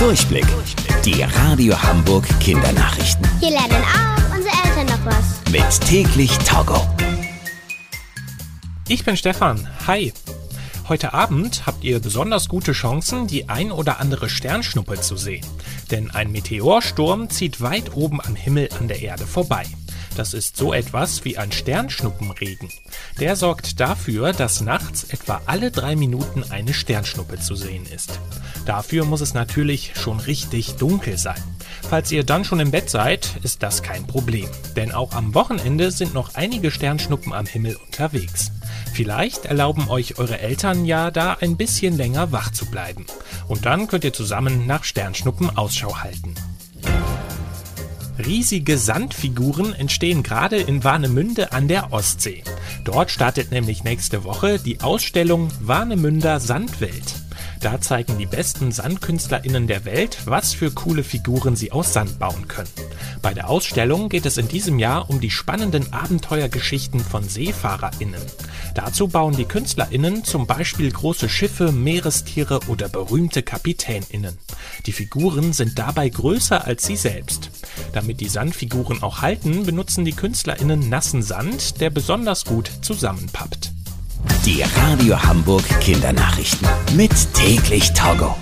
Durchblick. Die Radio Hamburg Kindernachrichten. Hier lernen auch unsere Eltern noch was. Mit täglich Togo. Ich bin Stefan. Hi. Heute Abend habt ihr besonders gute Chancen, die ein oder andere Sternschnuppe zu sehen. Denn ein Meteorsturm zieht weit oben am Himmel an der Erde vorbei. Das ist so etwas wie ein Sternschnuppenregen. Der sorgt dafür, dass nachts etwa alle drei Minuten eine Sternschnuppe zu sehen ist. Dafür muss es natürlich schon richtig dunkel sein. Falls ihr dann schon im Bett seid, ist das kein Problem. Denn auch am Wochenende sind noch einige Sternschnuppen am Himmel unterwegs. Vielleicht erlauben euch eure Eltern ja da ein bisschen länger wach zu bleiben. Und dann könnt ihr zusammen nach Sternschnuppen Ausschau halten. Riesige Sandfiguren entstehen gerade in Warnemünde an der Ostsee. Dort startet nämlich nächste Woche die Ausstellung Warnemünder Sandwelt. Da zeigen die besten SandkünstlerInnen der Welt, was für coole Figuren sie aus Sand bauen können. Bei der Ausstellung geht es in diesem Jahr um die spannenden Abenteuergeschichten von SeefahrerInnen. Dazu bauen die KünstlerInnen zum Beispiel große Schiffe, Meerestiere oder berühmte KapitänInnen. Die Figuren sind dabei größer als sie selbst. Damit die Sandfiguren auch halten, benutzen die KünstlerInnen nassen Sand, der besonders gut zusammenpappt. Die Radio Hamburg Kindernachrichten. Mit täglich Togo.